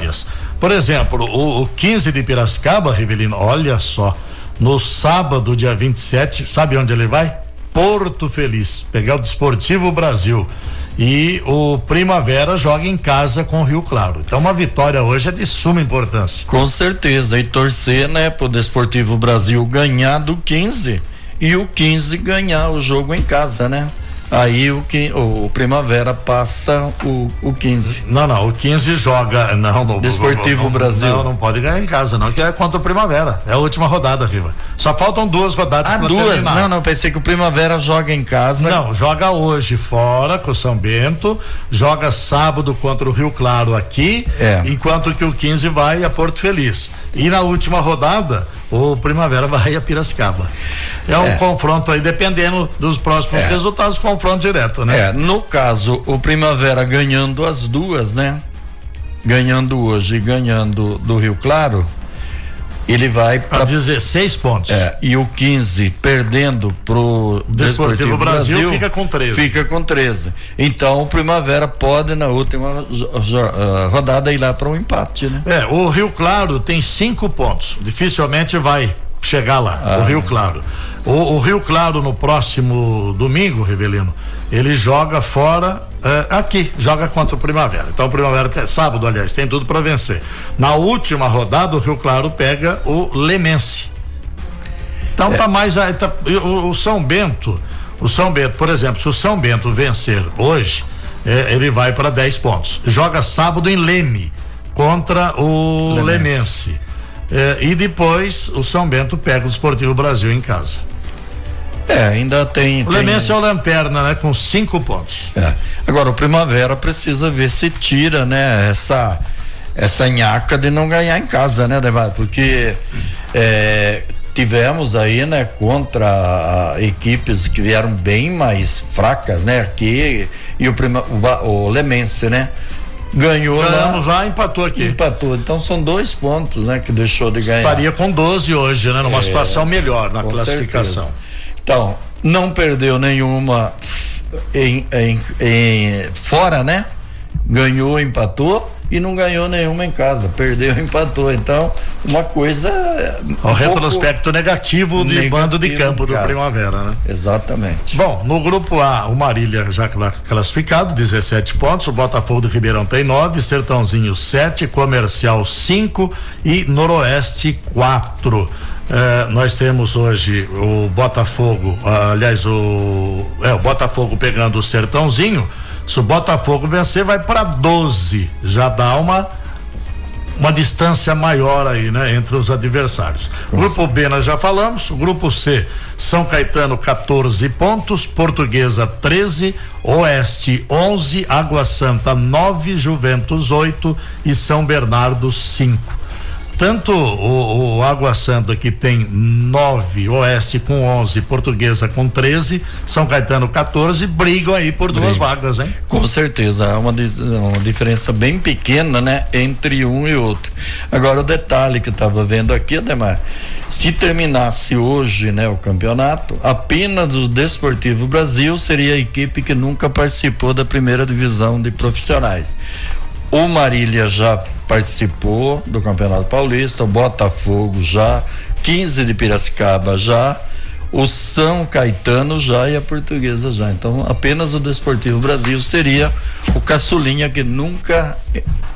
S2: Por exemplo, o, o 15 de Piracicaba, Rivelino, olha só. No sábado, dia 27, sabe onde ele vai? Porto Feliz, pegar o Desportivo Brasil. E o Primavera joga em casa com o Rio Claro. Então uma vitória hoje é de suma importância.
S3: Com certeza. E torcer, né, pro Desportivo Brasil ganhar do 15 e o 15 ganhar o jogo em casa, né? Aí o, que, o, Primavera passa o, o 15.
S2: Não, não, o 15 joga. Não, no,
S3: Desportivo
S2: não,
S3: Brasil.
S2: Não, não pode ganhar em casa, não, que é contra o Primavera. É a última rodada, Riva. Só faltam duas rodadas
S3: ah,
S2: para
S3: duas? Terminar. Não, não, pensei que o Primavera joga em casa.
S2: Não, joga hoje fora com o São Bento, joga sábado contra o Rio Claro aqui, é. enquanto que o 15 vai a Porto Feliz. E na última rodada, o Primavera vai a Piracicaba. É um é. confronto aí, dependendo dos próximos é. resultados, confronto direto, né?
S3: É, no caso, o Primavera ganhando as duas, né? Ganhando hoje e ganhando do Rio Claro, ele vai para
S2: 16 pontos.
S3: É, e o 15 perdendo pro
S2: Desportivo, Brasil, Brasil, fica com 13.
S3: Fica com 13. Então o Primavera pode na última uh, rodada ir lá para um empate, né?
S2: É, o Rio Claro tem cinco pontos. Dificilmente vai chegar lá, ah, o Rio Claro. O, o, Rio Claro no próximo domingo, Rivelino, ele joga fora é, aqui, joga contra o Primavera. Então o Primavera tem, sábado, aliás, tem tudo para vencer. Na última rodada, o Rio Claro pega o Lemense. Então é. tá mais tá, o, o, São Bento, o São Bento, por exemplo, se o São Bento vencer hoje, é, ele vai para 10 pontos. Joga sábado em Leme contra o Lemense. Lemense. É, e depois o São Bento pega o Esportivo Brasil em casa.
S3: É, ainda tem.
S2: O tem... Lemense é o lanterna, né? Com cinco pontos.
S3: É. Agora o Primavera precisa ver se tira, né? Essa essa nhaca de não ganhar em casa, né, Demar? Porque é, tivemos aí, né, contra equipes que vieram bem mais fracas, né? Aqui e o, prima, o, o Lemense, né? Ganhou
S2: Ganhamos lá, lá, empatou aqui.
S3: Empatou. Então são dois pontos, né, que deixou de ganhar.
S2: Estaria com 12 hoje, né, numa é, situação melhor na classificação. Certeza.
S3: Então, não perdeu nenhuma em, em, em, fora, né? Ganhou, empatou e não ganhou nenhuma em casa. Perdeu, empatou. Então, uma coisa.
S2: Um o retrospecto negativo de negativo bando de campo do Primavera, né?
S3: Exatamente.
S2: Bom, no grupo A, o Marília já classificado, 17 pontos. O Botafogo do Ribeirão tem 9, Sertãozinho 7, Comercial 5 e Noroeste 4. É, nós temos hoje o Botafogo, aliás, o, é, o Botafogo pegando o Sertãozinho. Se o Botafogo vencer, vai para 12. Já dá uma uma distância maior aí, né, entre os adversários. Grupo B nós já falamos, grupo C, São Caetano 14 pontos, Portuguesa 13, Oeste 11, Água Santa 9, Juventus 8 e São Bernardo 5. Tanto o, o Água Santa, que tem nove, Oeste com 11, Portuguesa com 13, São Caetano 14, brigam aí por duas vagas, hein?
S3: Com certeza, há uma, uma diferença bem pequena, né, entre um e outro. Agora, o detalhe que eu estava vendo aqui, Ademar, se terminasse hoje, né, o campeonato, apenas o Desportivo Brasil seria a equipe que nunca participou da primeira divisão de profissionais. O Marília já participou do Campeonato Paulista, o Botafogo já, 15 de Piracicaba já, o São Caetano já e a Portuguesa já. Então, apenas o Desportivo Brasil seria o caçulinha que nunca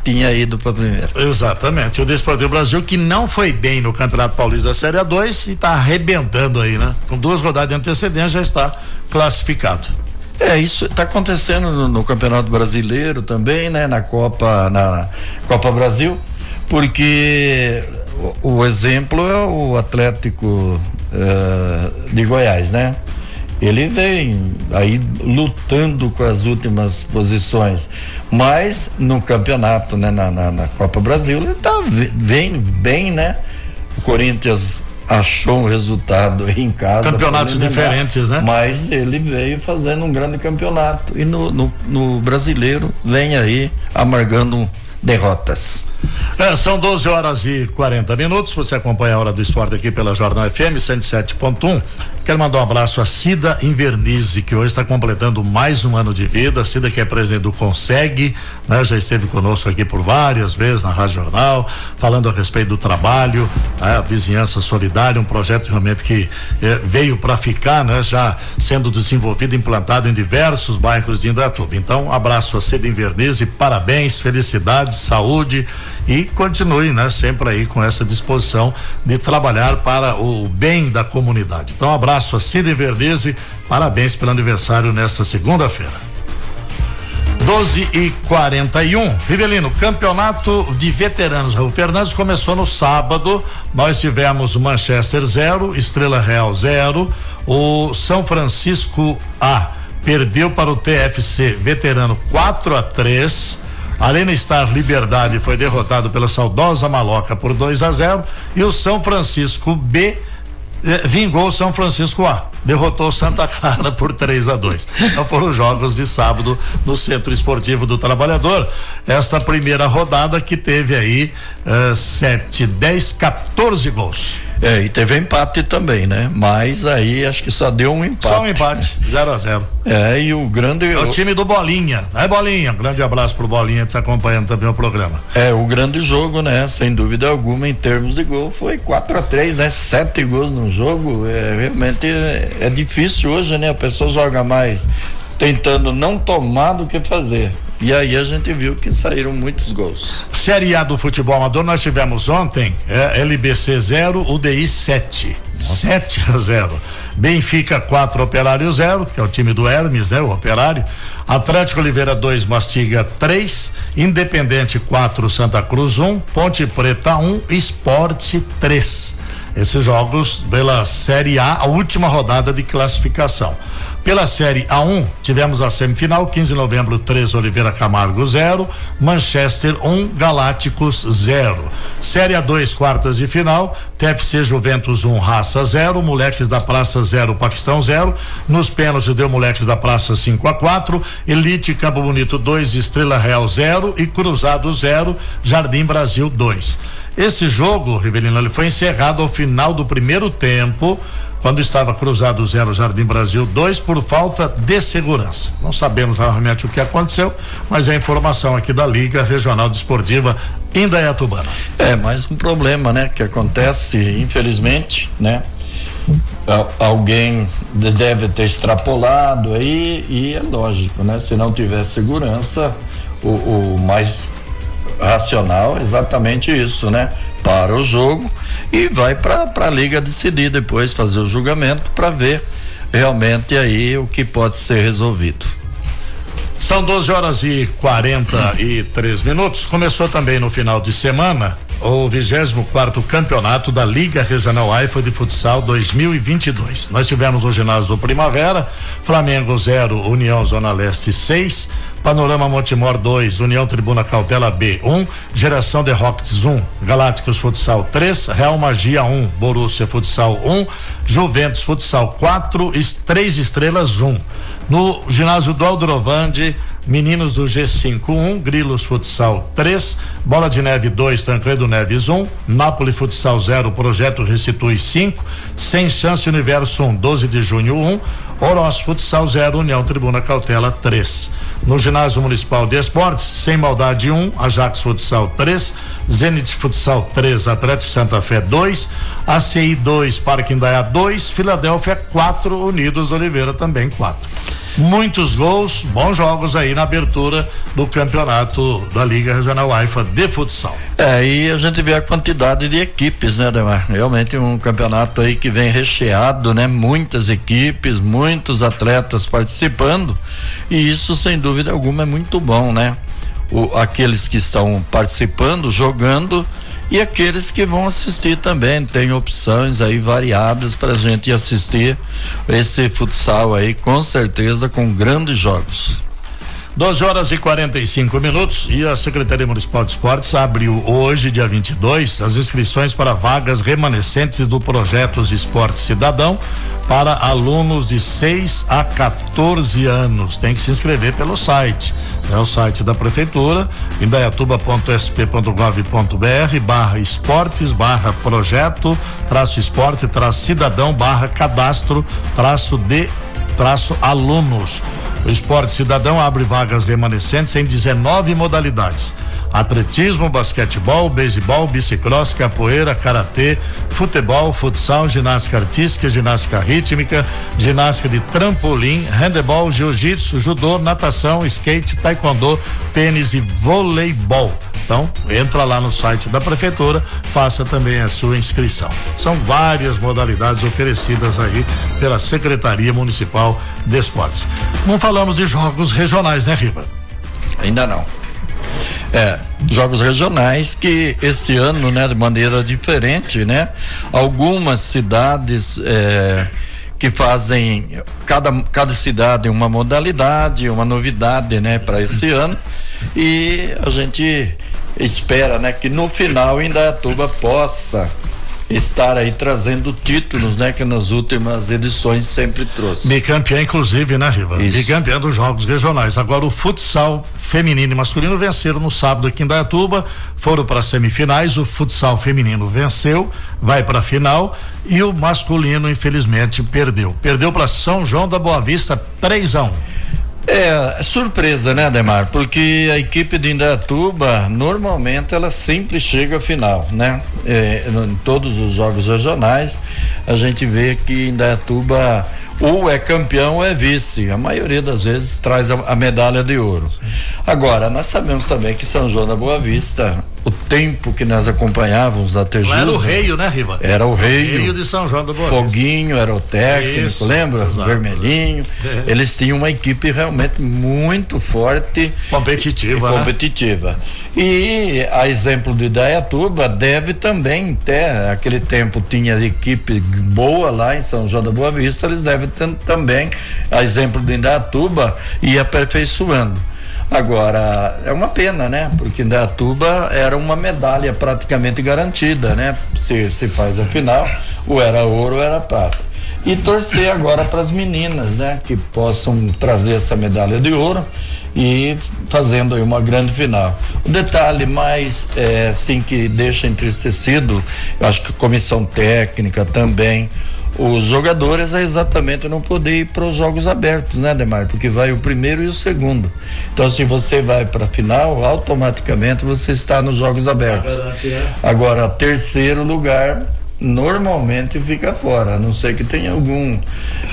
S3: tinha ido para a primeira.
S2: Exatamente. O Desportivo Brasil que não foi bem no Campeonato Paulista da Série 2 e está arrebentando aí, né? Com duas rodadas de antecedência já está classificado.
S3: É, isso está acontecendo no, no, Campeonato Brasileiro também, né? Na Copa, na Copa Brasil, porque o, o exemplo é o Atlético uh, de Goiás, né? Ele vem aí lutando com as últimas posições, mas no campeonato, né? Na, na, na Copa Brasil, ele tá vem bem, né? O Corinthians achou um resultado em casa.
S2: Campeonatos diferentes, né?
S3: Mas ele veio fazendo um grande campeonato. E no, no, no brasileiro vem aí amargando derrotas.
S2: É, são 12 horas e 40 minutos. Você acompanha a hora do esporte aqui pela Jornal FM 107.1. Quero mandar um abraço a Cida Invernize, que hoje está completando mais um ano de vida. Cida, que é presidente do Consegue, né? Já esteve conosco aqui por várias vezes na Rádio Jornal, falando a respeito do trabalho, né? a vizinhança solidária, um projeto realmente que eh, veio para ficar, né? Já sendo desenvolvido, implantado em diversos bairros de Indaiatuba. Então, abraço a Cida Invernize, parabéns, felicidades, saúde e continue, né? Sempre aí com essa disposição de trabalhar para o bem da comunidade. Então, um abraço a Cida Verdeze, parabéns pelo aniversário nesta segunda-feira. 12 e 41. Rivelino, campeonato de veteranos. O Fernandes começou no sábado. Nós tivemos Manchester 0, Estrela Real 0, o São Francisco A perdeu para o TFC veterano 4 a 3 Arena Star Liberdade foi derrotado pela saudosa Maloca por 2 a 0 e o São Francisco B eh, vingou o São Francisco A, derrotou Santa Clara por 3 a 2. Então foram jogos de sábado no Centro Esportivo do Trabalhador. Esta primeira rodada que teve aí uh, 7, 10, 14 gols.
S3: É, e teve empate também, né? Mas aí acho que só deu um empate.
S2: Só um empate, 0 a 0
S3: É, e o grande. É
S2: o time do Bolinha. É Bolinha. Grande abraço pro Bolinha que está acompanhando também o programa.
S3: É, o grande jogo, né? Sem dúvida alguma, em termos de gol, foi 4 a 3 né? Sete gols no jogo. É, realmente é, é difícil hoje, né? A pessoa joga mais tentando não tomar do que fazer. E aí a gente viu que saíram muitos gols.
S2: Série A do futebol amador, nós tivemos ontem é, LBC 0, UDI 7. 7 a 0. Benfica 4, Operário 0, que é o time do Hermes, né? O Operário. Atlético Oliveira 2, Mastiga 3. Independente 4, Santa Cruz 1. Ponte Preta 1, Esporte 3. Esses jogos pela Série A, a última rodada de classificação. Pela Série A1, tivemos a semifinal, 15 de novembro, 3 Oliveira Camargo 0, Manchester 1, um, Galácticos 0. Série A2, quartas de final, TFC Juventus 1, um, Raça 0, Moleques da Praça 0, Paquistão 0. Nos pênaltis deu Moleques da Praça 5 a 4, Elite Campo Bonito 2, Estrela Real 0 e Cruzado 0, Jardim Brasil 2. Esse jogo, Rivelino, ele foi encerrado ao final do primeiro tempo quando estava cruzado zero Jardim Brasil 2 por falta de segurança. Não sabemos realmente o que aconteceu, mas é informação aqui da Liga Regional Desportiva Indaiatubana.
S3: É mais um problema, né, que acontece, infelizmente, né? Alguém deve ter extrapolado aí e é lógico, né? Se não tiver segurança, o, o mais racional exatamente isso, né? Para o jogo e vai para a liga decidir depois fazer o julgamento para ver realmente aí o que pode ser resolvido.
S2: São 12 horas e 43 minutos. Começou também no final de semana o 24 campeonato da Liga Regional AIFA de Futsal 2022. Nós tivemos o ginásio do Primavera, Flamengo 0, União Zona Leste 6, Panorama Montemor 2, União Tribuna Cautela B 1, um, Geração de Rocks 1, um, Galácticos Futsal 3, Real Magia 1, um, Borussia Futsal 1, Juventus Futsal 4 e 3 Estrelas 1. No ginásio do Aldrovande, Meninos do G51, Grilos Futsal 3, Bola de Neve 2, Tancredo Neves 1, Nápoles Futsal 0, Projeto Restitui 5, Sem Chance Universo 1, 12 de junho 1, Oroz Futsal 0, União Tribuna Cautela 3. No Ginásio Municipal de Esportes, Sem Maldade 1, Ajax Futsal 3, Zenit Futsal 3, Atlético Santa Fé 2, ACI 2, Parque Indaiá 2, Filadélfia 4, Unidos do Oliveira também 4 muitos gols, bons jogos aí na abertura do campeonato da Liga Regional AIFA de futsal.
S3: É, e a gente vê a quantidade de equipes, né, Demar? Realmente um campeonato aí que vem recheado, né? Muitas equipes, muitos atletas participando, e isso sem dúvida alguma é muito bom, né? O, aqueles que estão participando, jogando, e aqueles que vão assistir também. Tem opções aí variadas para a gente assistir esse futsal aí, com certeza, com grandes jogos.
S2: 12 horas e 45 minutos e a Secretaria Municipal de Esportes abriu hoje, dia 22, as inscrições para vagas remanescentes do projeto Esporte Cidadão para alunos de 6 a 14 anos. Tem que se inscrever pelo site. É o site da prefeitura, indaiatuba.sp.gov.br barra esportes barra projeto traço esporte traço cidadão barra cadastro traço de traço alunos. O Esporte Cidadão abre vagas remanescentes em 19 modalidades: atletismo, basquetebol, beisebol, bicicross, capoeira, karatê, futebol, futsal, ginástica artística, ginástica rítmica, ginástica de trampolim, handebol, jiu-jitsu, judô, natação, skate, taekwondo, tênis e voleibol. Então, entra lá no site da prefeitura, faça também a sua inscrição. São várias modalidades oferecidas aí pela Secretaria Municipal de Esportes. Não falamos de jogos regionais, né, Riba?
S3: Ainda não. É, jogos regionais que esse ano, né, de maneira diferente, né? Algumas cidades é, que fazem cada, cada cidade uma modalidade, uma novidade, né, para esse ano. E a gente espera, né, que no final Indaiatuba possa estar aí trazendo títulos, né, que nas últimas edições sempre trouxe.
S2: Bicampeã, inclusive, né, Riva? Isso. Bicampeã dos jogos regionais. Agora o futsal feminino e masculino venceram no sábado aqui em Dayatuba, foram para semifinais, o futsal feminino venceu, vai para a final e o masculino infelizmente perdeu. Perdeu para São João da Boa Vista 3 a 1.
S3: É, surpresa, né, Ademar? Porque a equipe de Indaiatuba, normalmente, ela sempre chega à final, né? É, em todos os jogos regionais, a gente vê que Indaiatuba ou é campeão ou é vice. A maioria das vezes traz a, a medalha de ouro. Agora, nós sabemos também que São João da Boa Vista, o tempo que nós acompanhávamos a Tejusa.
S2: Era o rei, né, Riva?
S3: Era o rei.
S2: Reio de São João da Boa
S3: Foguinho era o técnico, Isso, lembra? Exato. Vermelhinho. É. Eles tinham uma equipe realmente muito forte.
S2: Competitiva.
S3: E, né? competitiva. E a exemplo de Dayatuba deve também ter, aquele tempo tinha equipe boa lá em São João da Boa Vista, eles devem ter também, a exemplo de Indaiatuba, ir aperfeiçoando. Agora, é uma pena, né? Porque Indaiatuba era uma medalha praticamente garantida, né? Se, se faz a final, ou era ouro ou era prata. E torcer agora para as meninas, né? Que possam trazer essa medalha de ouro e fazendo aí uma grande final. O detalhe mais, é, assim, que deixa entristecido, eu acho que a comissão técnica também, os jogadores é exatamente não poder ir para os jogos abertos, né, Demar? Porque vai o primeiro e o segundo. Então, se você vai para a final, automaticamente você está nos jogos abertos. É. Agora, terceiro lugar normalmente fica fora, a não ser que tenha algum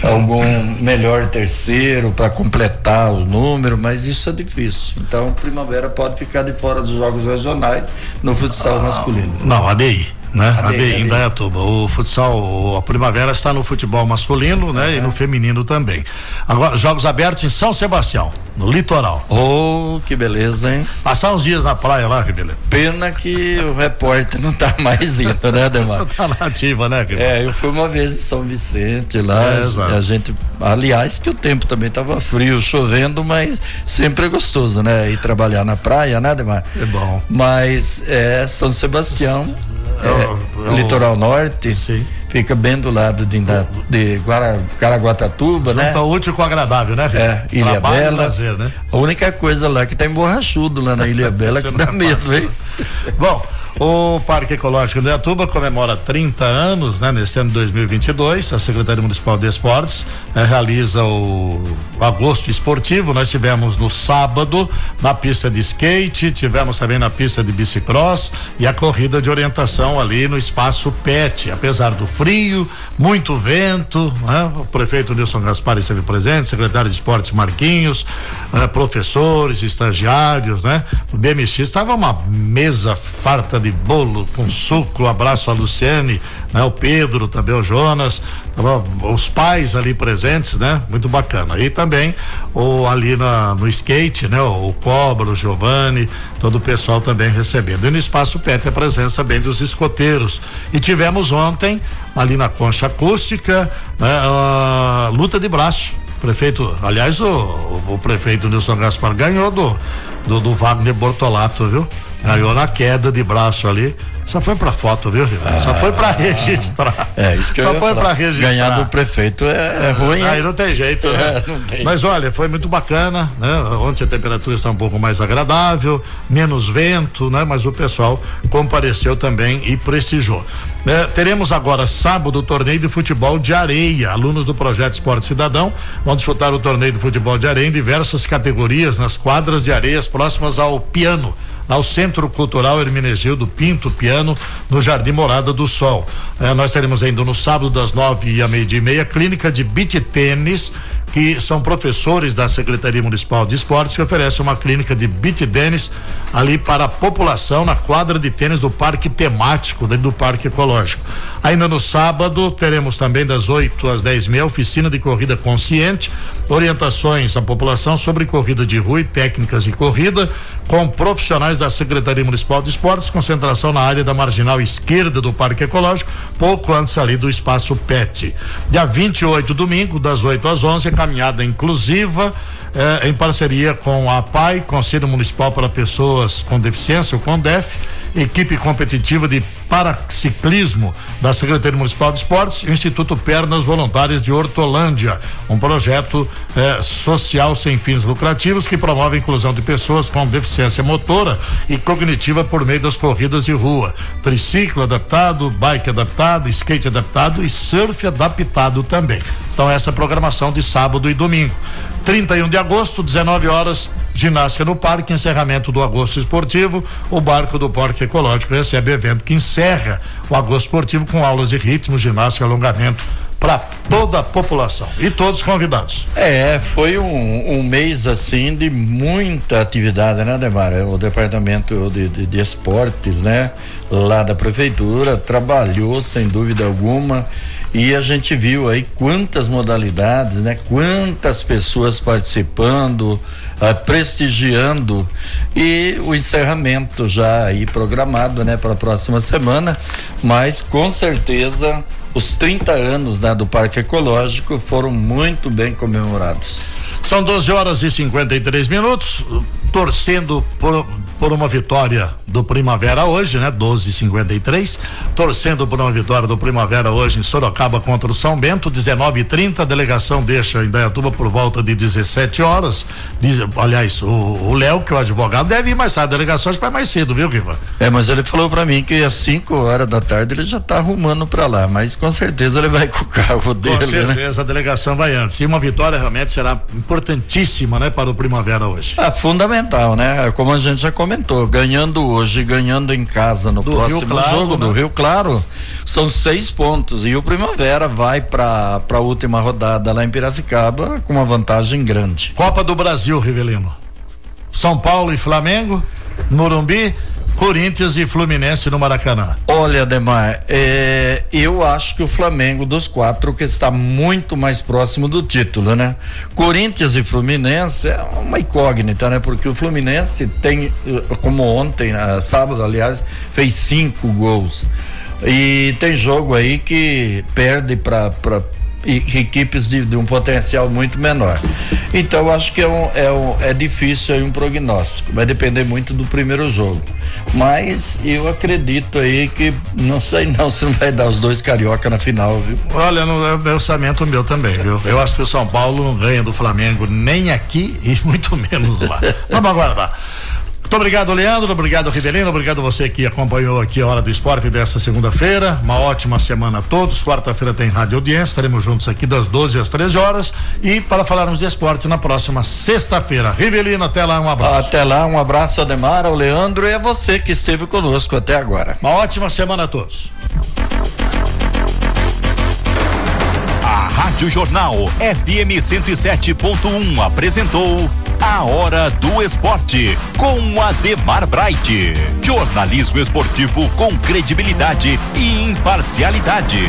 S3: algum melhor terceiro para completar os números, mas isso é difícil. Então, Primavera pode ficar de fora dos jogos regionais no futsal ah, masculino.
S2: Não, ADI né? A ADI, em Dayatuba. O futsal, a primavera está no futebol masculino, né? E no feminino também. Agora, jogos abertos em São Sebastião. no litoral.
S3: Oh, que beleza, hein?
S2: Passar uns dias na praia lá, Ribeirão.
S3: Pena que o repórter não tá mais indo, né, Demar? não
S2: tá nativa, né,
S3: Ribeirão? É, eu fui uma vez em São Vicente lá, é, a gente, aliás, que o tempo também tava frio, chovendo, mas sempre é gostoso, né, ir trabalhar na praia, né, Demar?
S2: É bom.
S3: Mas é São Sebastião, é, é, é, litoral norte. Sim fica bem do lado de, de Guara, Caraguatatuba, Junta né?
S2: útil com agradável, né?
S3: É, Ilha Trabalho Bela. Prazer, né? A única coisa lá que tá emborrachudo lá na Ilha Bela que dá medo, hein?
S2: Bom, o Parque Ecológico de Atuba comemora 30 anos, né? Nesse ano de 2022, a Secretaria Municipal de Esportes eh, realiza o, agosto esportivo. Nós tivemos no sábado na pista de skate, tivemos também na pista de bicicross e a corrida de orientação ali no espaço PET. Apesar do frio, muito vento, né? O prefeito Nilson Gaspar esteve presente, secretário de Esportes Marquinhos, eh, professores, estagiários, né? O BMX estava uma mesa farta de bolo com suco. Um abraço a Luciane, né? O Pedro, também o Jonas, os pais ali presentes, né? Muito bacana. E também o ali na, no skate, né? O, Cobra, o Giovanni, todo o pessoal também recebendo. E no espaço PET a presença bem dos escoteiros. E tivemos ontem ali na concha acústica, né? a luta de braço. Prefeito, aliás, o, o, o prefeito Nilson Gaspar ganhou do, do, do Wagner Bortolato, viu? Ganhou na queda de braço ali. Só foi pra foto, viu, ah, Só foi pra registrar.
S3: É, isso que
S2: Só
S3: eu
S2: foi pra registrar.
S3: Ganhar do prefeito é, é ruim.
S2: Aí não tem jeito, né? É, tem. Mas olha, foi muito bacana, né? Ontem a temperatura está um pouco mais agradável, menos vento, né? Mas o pessoal compareceu também e prestigiou. É, teremos agora sábado o torneio de futebol de areia. Alunos do projeto Esporte Cidadão vão disputar o torneio de futebol de areia em diversas categorias nas quadras de areias próximas ao piano ao Centro Cultural Hermenegildo Pinto Piano, no Jardim Morada do Sol. É, nós teremos ainda no sábado, das nove e a meio-dia e meia, clínica de beach tênis que são professores da Secretaria Municipal de Esportes que oferece uma clínica de beach tênis ali para a população na quadra de tênis do Parque Temático, do Parque Ecológico. Ainda no sábado teremos também das 8 às 10 meia oficina de corrida consciente, orientações à população sobre corrida de rua e técnicas de corrida com profissionais da Secretaria Municipal de Esportes, concentração na área da marginal esquerda do Parque Ecológico, pouco antes ali do espaço PET. Dia 28 domingo, das 8 às 11 caminhada inclusiva eh, em parceria com a PAI, Conselho Municipal para Pessoas com Deficiência, o CONDEF, equipe competitiva de paraciclismo da Secretaria Municipal de Esportes e o Instituto Pernas Voluntárias de Hortolândia, um projeto eh, social sem fins lucrativos que promove a inclusão de pessoas com deficiência motora e cognitiva por meio das corridas de rua, triciclo adaptado, bike adaptado, skate adaptado e surf adaptado também. Então essa é programação de sábado e domingo. 31 de agosto, 19 horas, ginástica no parque, encerramento do agosto esportivo. O barco do Parque Ecológico recebe evento que encerra o agosto esportivo com aulas de ritmo, ginástica, alongamento para toda a população e todos convidados.
S3: É, foi um, um, mês assim de muita atividade, né, Demar? O departamento de, de, de esportes, né, lá da prefeitura trabalhou sem dúvida alguma e a gente viu aí quantas modalidades, né? Quantas pessoas participando, uh, prestigiando e o encerramento já aí programado, né, para a próxima semana, mas com certeza os 30 anos né, do Parque Ecológico foram muito bem comemorados.
S2: São 12 horas e 53 minutos, torcendo por por uma vitória do Primavera hoje, né? 12:53, torcendo por uma vitória do Primavera hoje em Sorocaba contra o São Bento, 19:30, a delegação deixa em Dayatuba por volta de 17 horas. Diz, aliás, o Léo, que é o advogado, deve ir mais tarde, a delegação acho que vai mais cedo, viu, Guiva?
S3: É, mas ele falou para mim que às 5 horas da tarde ele já tá arrumando para lá, mas com certeza ele vai com o carro dele, Com
S2: né? certeza
S3: né?
S2: a delegação vai antes. E uma vitória realmente será importantíssima, né, para o Primavera hoje.
S3: É fundamental, né? Como a gente já comentou, ganhando hoje, ganhando em casa no do próximo claro, jogo né? do Rio Claro, são seis pontos e o Primavera vai para a última rodada lá em Piracicaba com uma vantagem grande.
S2: Copa do Brasil, Rivelino. São Paulo e Flamengo, Morumbi, Corinthians e Fluminense no Maracanã.
S3: Olha, Ademar, é, eu acho que o Flamengo dos quatro que está muito mais próximo do título, né? Corinthians e Fluminense é uma incógnita, né? Porque o Fluminense tem, eh, como ontem, né, sábado, aliás, fez cinco gols. E tem jogo aí que perde para equipes de, de, um potencial muito menor. Então acho que é, um, é, um, é difícil aí um prognóstico, vai depender muito do primeiro jogo. Mas eu acredito aí que não sei não se não vai dar os dois carioca na final, viu?
S2: Olha, no é orçamento meu também, viu? Eu acho que o São Paulo não ganha do Flamengo nem aqui e muito menos lá. Vamos aguardar. Muito obrigado, Leandro. Obrigado, Rivelino. Obrigado você que acompanhou aqui a Hora do Esporte dessa segunda-feira. Uma ótima semana a todos. Quarta-feira tem Rádio Audiência. Estaremos juntos aqui das 12 às 13 horas. E para falarmos de esporte na próxima sexta-feira. Rivelino, até lá, um abraço.
S3: Até lá, um abraço, Ademar, ao Leandro e a você que esteve conosco até agora.
S2: Uma ótima semana a todos.
S1: A Rádio Jornal FM 107.1 apresentou. A Hora do Esporte, com Ademar Bright. Jornalismo esportivo com credibilidade e imparcialidade.